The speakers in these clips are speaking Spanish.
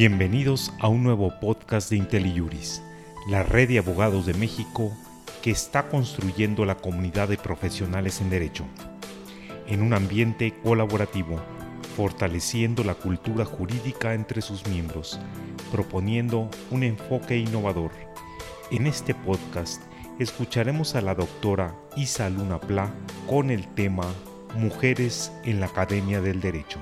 Bienvenidos a un nuevo podcast de IntelliJuris, la red de abogados de México que está construyendo la comunidad de profesionales en derecho, en un ambiente colaborativo, fortaleciendo la cultura jurídica entre sus miembros, proponiendo un enfoque innovador. En este podcast escucharemos a la doctora Isa Luna Pla con el tema Mujeres en la Academia del Derecho.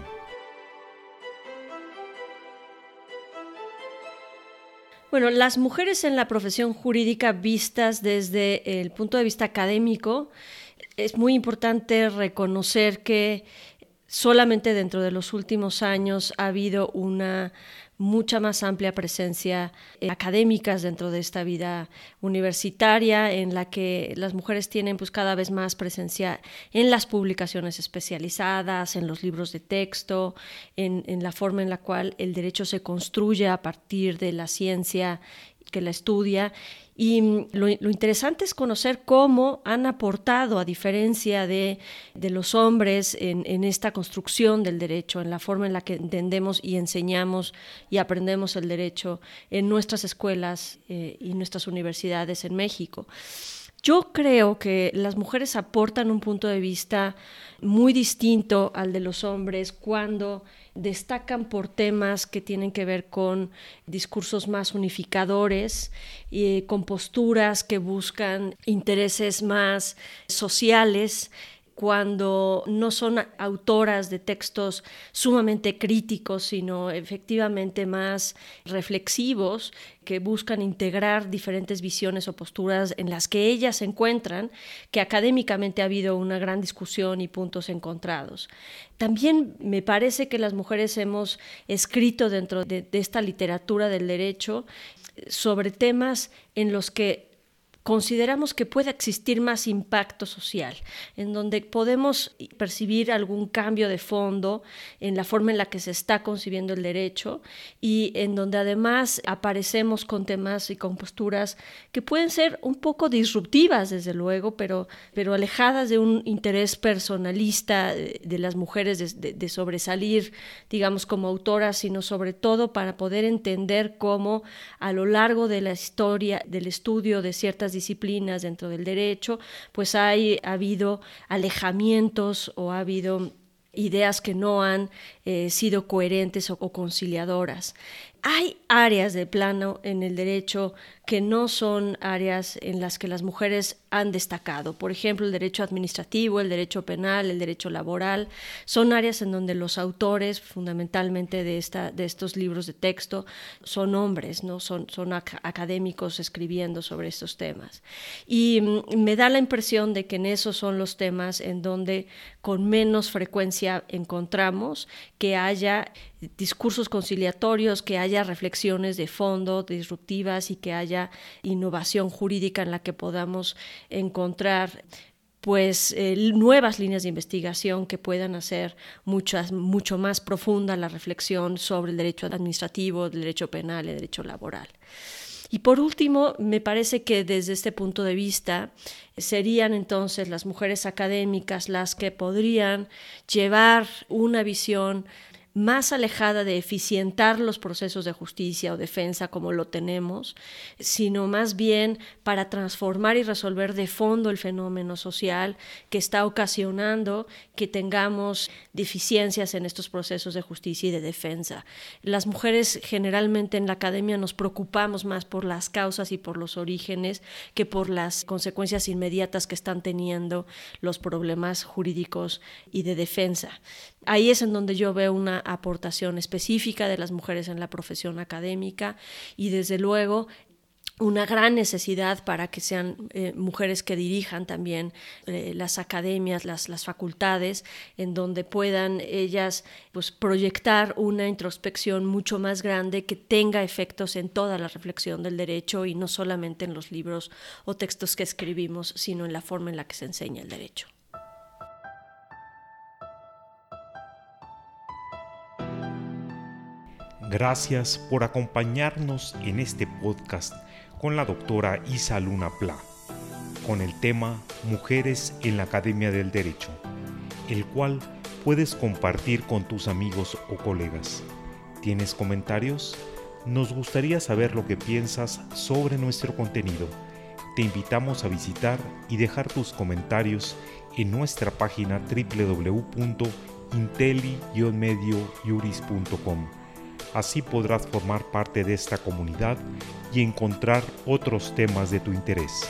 Bueno, las mujeres en la profesión jurídica vistas desde el punto de vista académico, es muy importante reconocer que solamente dentro de los últimos años ha habido una mucha más amplia presencia eh, académicas dentro de esta vida universitaria en la que las mujeres tienen pues cada vez más presencia en las publicaciones especializadas, en los libros de texto, en, en la forma en la cual el derecho se construye a partir de la ciencia que la estudia y mm, lo, interesante es conocer cómo han aportado, a diferencia de, los hombres, en, esta construcción del derecho, en la forma en la que entendemos y enseñamos y aprendemos el derecho en nuestras escuelas eh, y nuestras universidades en México. Yo creo que las mujeres aportan un punto de vista muy distinto al de los hombres cuando destacan por temas que tienen que ver con discursos más unificadores, y con posturas que buscan intereses más sociales cuando no son autoras de textos sumamente críticos, sino efectivamente más reflexivos, que buscan integrar diferentes visiones o posturas en las que ellas se encuentran, que académicamente ha habido una gran discusión y puntos encontrados. También me parece que las mujeres hemos escrito dentro de, de esta literatura del derecho sobre temas en los que consideramos que puede existir más impacto social, en donde podemos percibir algún cambio de fondo en la forma en la que se está concibiendo el derecho y en donde además aparecemos con temas y con posturas que pueden ser un poco disruptivas, desde luego, pero, pero alejadas de un interés personalista de, las mujeres de, de sobresalir, digamos, como autoras, sino sobre todo para poder entender cómo a lo largo de la historia del estudio de ciertas disciplinas dentro del derecho, pues hay, ha habido alejamientos o ha habido ideas que no han eh, sido coherentes o, conciliadoras. Hay áreas de plano en el derecho que no son áreas en las que las mujeres han destacado. Por ejemplo, el derecho administrativo, el derecho penal, el derecho laboral, son áreas en donde los autores fundamentalmente de, esta, de estos libros de texto son hombres, ¿no? son, son académicos escribiendo sobre estos temas. Y mm, me da la impresión de que en esos son los temas en donde con menos frecuencia encontramos que haya discursos conciliatorios, que haya reflexiones de fondo disruptivas y que haya innovación jurídica en la que podamos encontrar pues eh, nuevas líneas de investigación que puedan hacer muchas, mucho más profunda la reflexión sobre el derecho administrativo, el derecho penal, el derecho laboral. Y por último, me parece que desde este punto de vista serían entonces las mujeres académicas las que podrían llevar una visión más alejada de eficientar los procesos de justicia o defensa como lo tenemos, sino más bien para transformar y resolver de fondo el fenómeno social que está ocasionando que tengamos deficiencias en estos procesos de justicia y de defensa. Las mujeres generalmente en la academia nos preocupamos más por las causas y por los orígenes que por las consecuencias inmediatas que están teniendo los problemas jurídicos y de defensa. Ahí es en donde yo veo una aportación específica de las mujeres en la profesión académica y desde luego una gran necesidad para que sean eh, mujeres que dirijan también eh, las academias, las, las, facultades, en donde puedan ellas pues, proyectar una introspección mucho más grande que tenga efectos en toda la reflexión del derecho y no solamente en los libros o textos que escribimos, sino en la forma en la que se enseña el derecho. Gracias por acompañarnos en este podcast con la doctora Isa Luna Pla, con el tema Mujeres en la Academia del Derecho, el cual puedes compartir con tus amigos o colegas. ¿Tienes comentarios? Nos gustaría saber lo que piensas sobre nuestro contenido. Te invitamos a visitar y dejar tus comentarios en nuestra página www.inteli-mediojuris.com. Así podrás formar parte de esta comunidad y encontrar otros temas de tu interés.